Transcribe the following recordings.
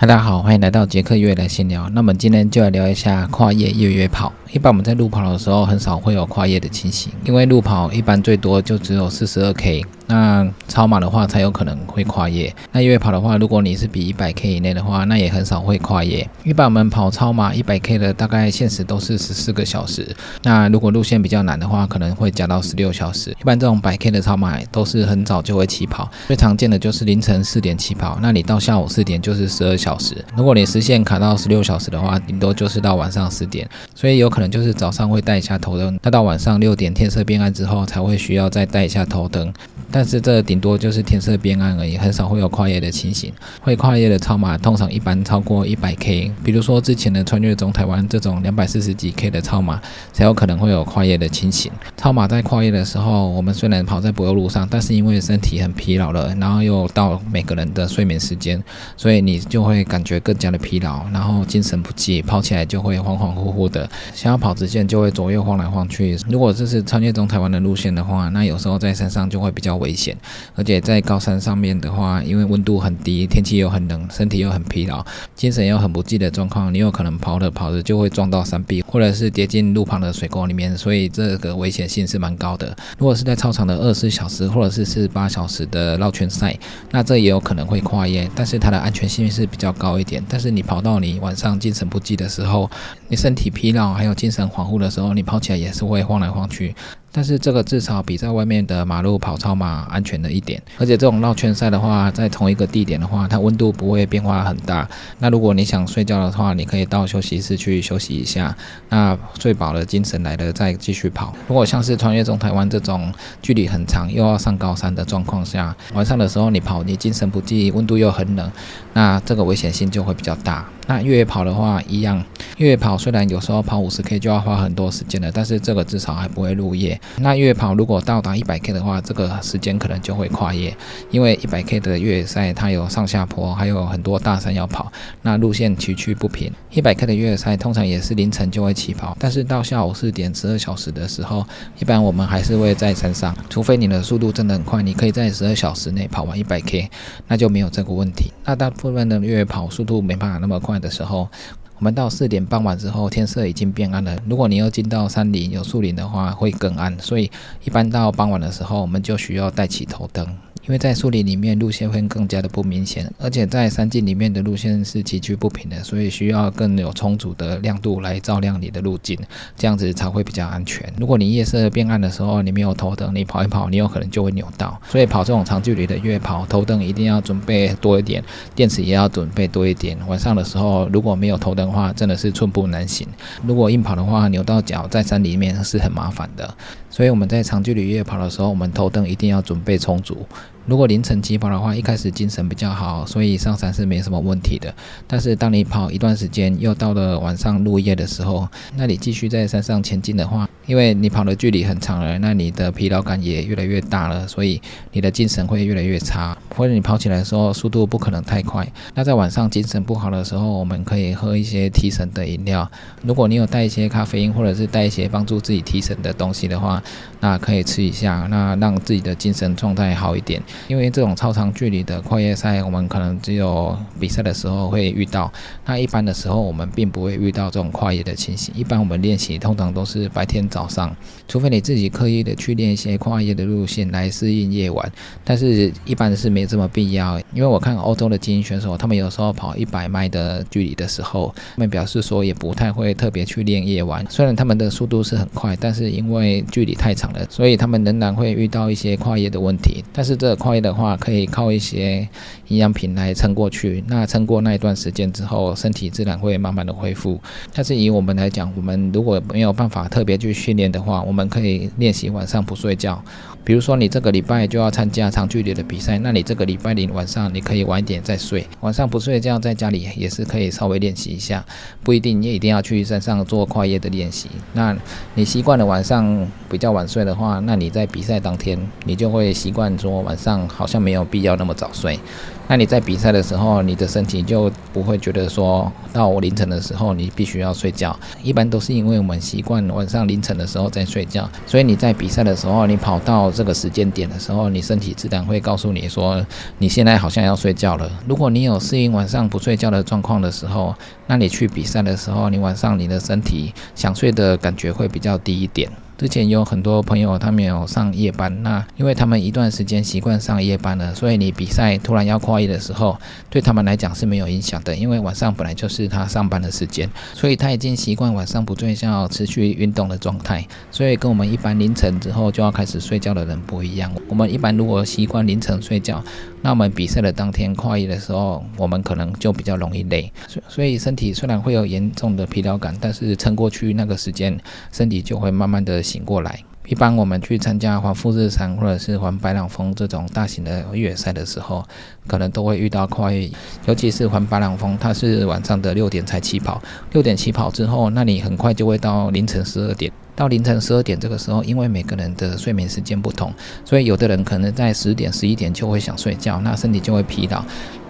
嗨，大家好，欢迎来到杰克越来闲聊。那么今天就来聊一下跨越越野跑。一般我们在路跑的时候，很少会有跨越的情形，因为路跑一般最多就只有四十二 K。那超马的话才有可能会跨越。那越野跑的话，如果你是比一百 K 以内的话，那也很少会跨越。一般我们跑超马一百 K 的，大概限时都是十四个小时。那如果路线比较难的话，可能会加到十六小时。一般这种百 K 的超马都是很早就会起跑，最常见的就是凌晨四点起跑，那你到下午四点就是十二小时。如果你时限卡到十六小时的话，顶多就是到晚上十点。所以有可能就是早上会带一下头灯，那到晚上六点天色变暗之后，才会需要再带一下头灯。但但是这顶多就是天色变暗而已，很少会有跨越的情形。会跨越的超马通常一般超过一百 K，比如说之前的穿越中台湾这种两百四十几 K 的超马，才有可能会有跨越的情形。超马在跨越的时候，我们虽然跑在柏油路上，但是因为身体很疲劳了，然后又到每个人的睡眠时间，所以你就会感觉更加的疲劳，然后精神不济，跑起来就会恍恍惚惚的，想要跑直线就会左右晃来晃去。如果这是穿越中台湾的路线的话，那有时候在山上就会比较。危危险，而且在高山上面的话，因为温度很低，天气又很冷，身体又很疲劳，精神又很不济的状况，你有可能跑着跑着就会撞到山壁，或者是跌进路旁的水沟里面，所以这个危险性是蛮高的。如果是在操场的二十四小时或者是四十八小时的绕圈赛，那这也有可能会跨越，但是它的安全性是比较高一点。但是你跑到你晚上精神不济的时候，你身体疲劳还有精神恍惚的时候，你跑起来也是会晃来晃去。但是这个至少比在外面的马路跑超马安全的一点，而且这种绕圈赛的话，在同一个地点的话，它温度不会变化很大。那如果你想睡觉的话，你可以到休息室去休息一下。那睡饱了，精神来了再继续跑。如果像是穿越中台湾这种距离很长又要上高山的状况下，晚上的时候你跑，你精神不济，温度又很冷，那这个危险性就会比较大。那越野跑的话一样，越野跑虽然有时候跑五十 K 就要花很多时间了，但是这个至少还不会入夜。那越野跑如果到达一百 K 的话，这个时间可能就会跨越，因为一百 K 的越野赛它有上下坡，还有很多大山要跑，那路线崎岖不平。一百 K 的越野赛通常也是凌晨就会起跑，但是到下午四点十二小时的时候，一般我们还是会在山上，除非你的速度真的很快，你可以在十二小时内跑完一百 K，那就没有这个问题。那大部分的越野跑速度没办法那么快的时候，我们到四点傍晚之后，天色已经变暗了。如果你要进到山林有树林的话，会更暗。所以一般到傍晚的时候，我们就需要带起头灯。因为在树林里面路线会更加的不明显，而且在山径里面的路线是崎岖不平的，所以需要更有充足的亮度来照亮你的路径，这样子才会比较安全。如果你夜色变暗的时候，你没有头灯，你跑一跑，你有可能就会扭到。所以跑这种长距离的越野跑，头灯一定要准备多一点，电池也要准备多一点。晚上的时候如果没有头灯的话，真的是寸步难行。如果硬跑的话，扭到脚在山里面是很麻烦的。所以我们在长距离夜跑的时候，我们头灯一定要准备充足。如果凌晨起跑的话，一开始精神比较好，所以上山是没什么问题的。但是当你跑一段时间，又到了晚上入夜的时候，那你继续在山上前进的话，因为你跑的距离很长了，那你的疲劳感也越来越大了，所以你的精神会越来越差。或者你跑起来的时候，速度不可能太快。那在晚上精神不好的时候，我们可以喝一些提神的饮料。如果你有带一些咖啡因，或者是带一些帮助自己提神的东西的话，那可以吃一下，那让自己的精神状态好一点。因为这种超长距离的跨越赛，我们可能只有比赛的时候会遇到。那一般的时候，我们并不会遇到这种跨越的情形。一般我们练习通常都是白天早上，除非你自己刻意的去练一些跨越的路线来适应夜晚。但是一般是没这么必要。因为我看欧洲的精英选手，他们有时候跑一百迈的距离的时候，他们表示说也不太会特别去练夜晚。虽然他们的速度是很快，但是因为距离太长了，所以他们仍然会遇到一些跨越的问题。但是这快的话，可以靠一些营养品来撑过去。那撑过那一段时间之后，身体自然会慢慢的恢复。但是以我们来讲，我们如果没有办法特别去训练的话，我们可以练习晚上不睡觉。比如说你这个礼拜就要参加长距离的比赛，那你这个礼拜里晚上你可以晚一点再睡，晚上不睡觉在家里也是可以稍微练习一下，不一定你一定要去山上做跨越的练习。那你习惯了晚上比较晚睡的话，那你在比赛当天你就会习惯说晚上好像没有必要那么早睡。那你在比赛的时候，你的身体就不会觉得说到我凌晨的时候你必须要睡觉。一般都是因为我们习惯晚上凌晨的时候在睡觉，所以你在比赛的时候，你跑到这个时间点的时候，你身体自然会告诉你说你现在好像要睡觉了。如果你有适应晚上不睡觉的状况的时候，那你去比赛的时候，你晚上你的身体想睡的感觉会比较低一点。之前有很多朋友，他们有上夜班，那因为他们一段时间习惯上夜班了，所以你比赛突然要跨夜的时候，对他们来讲是没有影响的，因为晚上本来就是他上班的时间，所以他已经习惯晚上不睡觉、持续运动的状态，所以跟我们一般凌晨之后就要开始睡觉的人不一样。我们一般如果习惯凌晨睡觉，那我们比赛的当天跨越的时候，我们可能就比较容易累，所所以身体虽然会有严重的疲劳感，但是撑过去那个时间，身体就会慢慢的。醒过来。一般我们去参加环富士山或者是环白朗峰这种大型的越野赛的时候，可能都会遇到跨越，尤其是环白朗峰，它是晚上的六点才起跑，六点起跑之后，那你很快就会到凌晨十二点。到凌晨十二点这个时候，因为每个人的睡眠时间不同，所以有的人可能在十点、十一点就会想睡觉，那身体就会疲劳。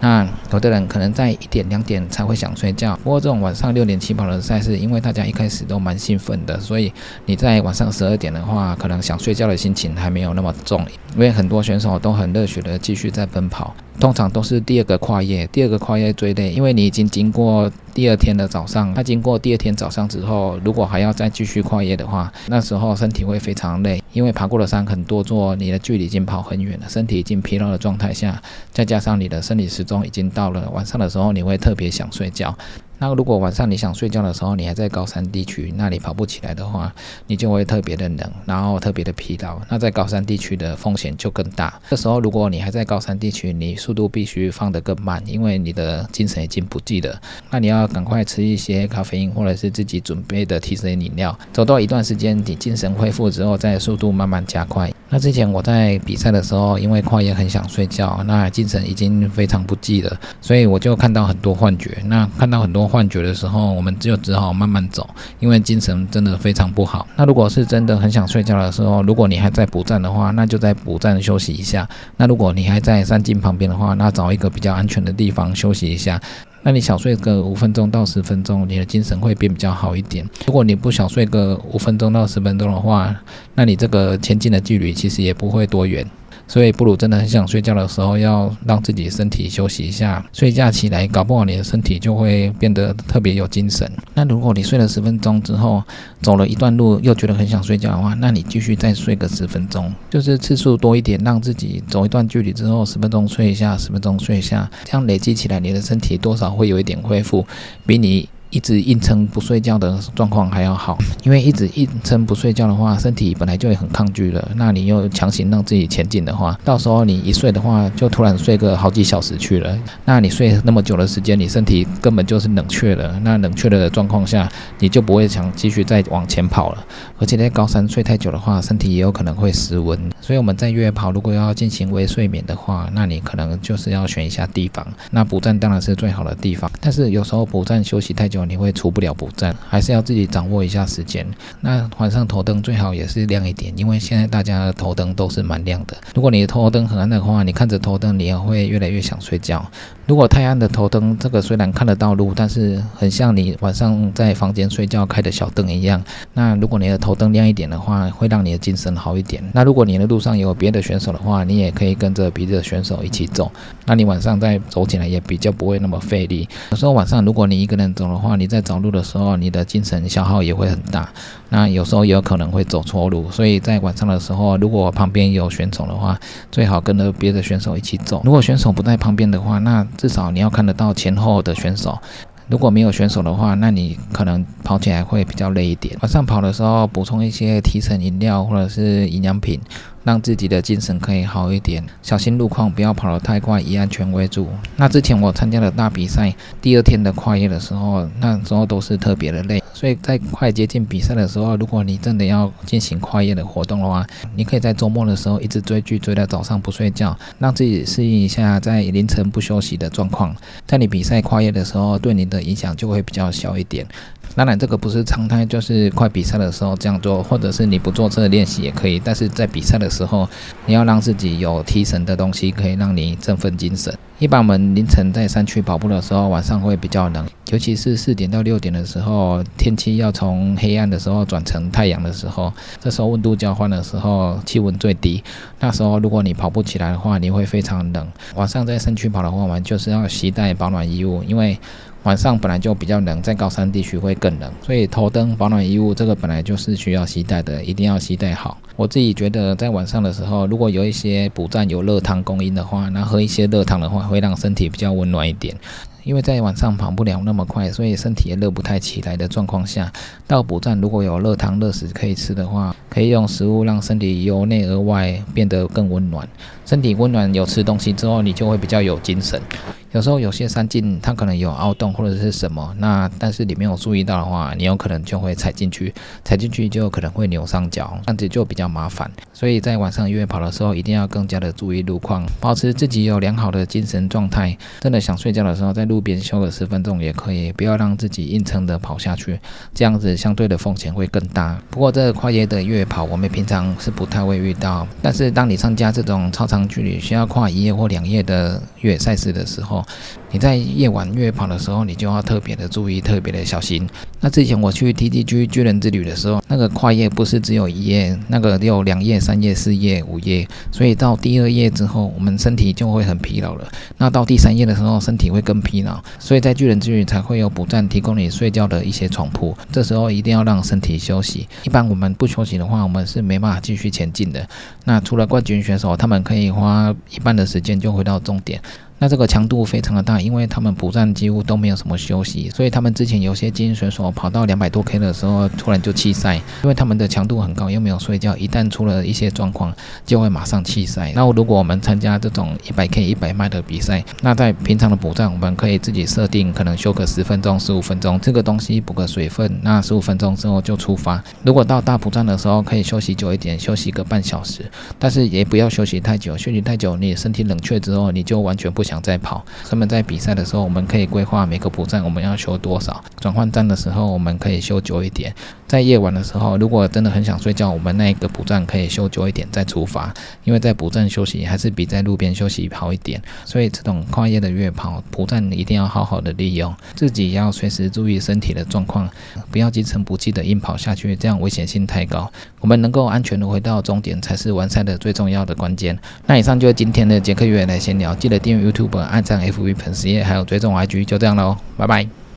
那有的人可能在一点两点才会想睡觉，不过这种晚上六点起跑的赛事，因为大家一开始都蛮兴奋的，所以你在晚上十二点的话，可能想睡觉的心情还没有那么重，因为很多选手都很热血的继续在奔跑。通常都是第二个跨越，第二个跨越最累，因为你已经经过第二天的早上，那经过第二天早上之后，如果还要再继续跨越的话，那时候身体会非常累，因为爬过的山很多座，你的距离已经跑很远了，身体已经疲劳的状态下，再加上你的生理时钟已经到了晚上的时候，你会特别想睡觉。那如果晚上你想睡觉的时候，你还在高山地区，那里跑不起来的话，你就会特别的冷，然后特别的疲劳。那在高山地区的风险就更大。这时候如果你还在高山地区，你速度必须放得更慢，因为你的精神已经不济了。那你要赶快吃一些咖啡因或者是自己准备的提神饮料。走到一段时间，你精神恢复之后，再速度慢慢加快。那之前我在比赛的时候，因为跨越很想睡觉，那精神已经非常不济了，所以我就看到很多幻觉。那看到很多。幻觉的时候，我们就只好慢慢走，因为精神真的非常不好。那如果是真的很想睡觉的时候，如果你还在补站的话，那就在补站休息一下。那如果你还在山径旁边的话，那找一个比较安全的地方休息一下。那你小睡个五分钟到十分钟，你的精神会变比较好一点。如果你不小睡个五分钟到十分钟的话，那你这个前进的距离其实也不会多远。所以，不如真的很想睡觉的时候，要让自己身体休息一下。睡觉起来，搞不好你的身体就会变得特别有精神。那如果你睡了十分钟之后，走了一段路，又觉得很想睡觉的话，那你继续再睡个十分钟，就是次数多一点，让自己走一段距离之后，十分钟睡一下，十分钟睡一下，这样累积起来，你的身体多少会有一点恢复，比你。一直硬撑不睡觉的状况还要好，因为一直硬撑不睡觉的话，身体本来就很抗拒了。那你又强行让自己前进的话，到时候你一睡的话，就突然睡个好几小时去了。那你睡那么久的时间，你身体根本就是冷却了。那冷却的状况下，你就不会想继续再往前跑了。而且在高山睡太久的话，身体也有可能会失温。所以我们在越野跑如果要进行微睡眠的话，那你可能就是要选一下地方。那补站当然是最好的地方，但是有时候补站休息太久。你会出不了补站，还是要自己掌握一下时间。那晚上头灯最好也是亮一点，因为现在大家的头灯都是蛮亮的。如果你的头灯很暗的话，你看着头灯，你也会越来越想睡觉。如果太暗的头灯，这个虽然看得到路，但是很像你晚上在房间睡觉开的小灯一样。那如果你的头灯亮一点的话，会让你的精神好一点。那如果你的路上有别的选手的话，你也可以跟着别的选手一起走。那你晚上再走起来也比较不会那么费力。有时候晚上如果你一个人走的话，话你在走路的时候，你的精神消耗也会很大。那有时候也有可能会走错路。所以在晚上的时候，如果旁边有选手的话，最好跟着别的选手一起走。如果选手不在旁边的话，那至少你要看得到前后的选手，如果没有选手的话，那你可能跑起来会比较累一点。晚上跑的时候补充一些提神饮料或者是营养品，让自己的精神可以好一点。小心路况，不要跑得太快，以安全为主。那之前我参加了大比赛，第二天的跨越的时候，那时候都是特别的累。所以在快接近比赛的时候，如果你真的要进行跨夜的活动的话，你可以在周末的时候一直追剧追到早上不睡觉，让自己适应一下在凌晨不休息的状况，在你比赛跨夜的时候，对你的影响就会比较小一点。当然，这个不是常态，就是快比赛的时候这样做，或者是你不做这个练习也可以。但是在比赛的时，时候你要让自己有提神的东西，可以让你振奋精神。一般我们凌晨在山区跑步的时候，晚上会比较冷，尤其是四点到六点的时候，天气要从黑暗的时候转成太阳的时候，这时候温度交换的时候，气温最低。那时候如果你跑步起来的话，你会非常冷。晚上在山区跑的话，我们就是要携带保暖衣物，因为。晚上本来就比较冷，在高山地区会更冷，所以头灯、保暖衣物这个本来就是需要携带的，一定要携带好。我自己觉得，在晚上的时候，如果有一些补站有热汤供应的话，那喝一些热汤的话，会让身体比较温暖一点。因为在晚上跑不了那么快，所以身体也热不太起来的状况下，到补站如果有热汤热食可以吃的话，可以用食物让身体由内而外变得更温暖。身体温暖，有吃东西之后，你就会比较有精神。有时候有些山径它可能有凹洞或者是什么，那但是你没有注意到的话，你有可能就会踩进去，踩进去就可能会扭伤脚，这样子就比较麻烦。所以在晚上越野跑的时候，一定要更加的注意路况，保持自己有良好的精神状态。真的想睡觉的时候，在路边休个十分钟也可以，不要让自己硬撑的跑下去，这样子相对的风险会更大。不过这个跨越的越野跑，我们平常是不太会遇到，但是当你参加这种超长距离需要跨一夜或两夜的越野赛事的时候，你在夜晚越野跑的时候，你就要特别的注意，特别的小心。那之前我去 TTG 巨人之旅的时候，那个跨夜不是只有一夜，那个有两夜、三夜、四夜、五夜，所以到第二夜之后，我们身体就会很疲劳了。那到第三夜的时候，身体会更疲劳，所以在巨人之旅才会有补站提供你睡觉的一些床铺。这时候一定要让身体休息。一般我们不休息的话，我们是没办法继续前进的。那除了冠军选手，他们可以花一半的时间就回到终点。那这个强度非常的大，因为他们补站几乎都没有什么休息，所以他们之前有些精英选手跑到两百多 K 的时候，突然就弃赛，因为他们的强度很高，又没有睡觉，一旦出了一些状况，就会马上弃赛。那如果我们参加这种一百 K、一百迈的比赛，那在平常的补站，我们可以自己设定，可能休个十分钟、十五分钟，这个东西补个水分，那十五分钟之后就出发。如果到大补站的时候，可以休息久一点，休息个半小时，但是也不要休息太久，休息太久，你身体冷却之后，你就完全不。想再跑，那么在比赛的时候，我们可以规划每个补站我们要休多少。转换站的时候，我们可以休久一点。在夜晚的时候，如果真的很想睡觉，我们那一个补站可以休久一点再出发。因为在补站休息还是比在路边休息好一点。所以这种跨夜的越野跑，补站一定要好好的利用，自己要随时注意身体的状况，不要急成不济的硬跑下去，这样危险性太高。我们能够安全的回到终点，才是完赛的最重要的关键。那以上就是今天的杰克越野来闲聊，记得订阅 YouTube、按赞 FB 粉丝页，还有追踪 IG，就这样喽，拜拜。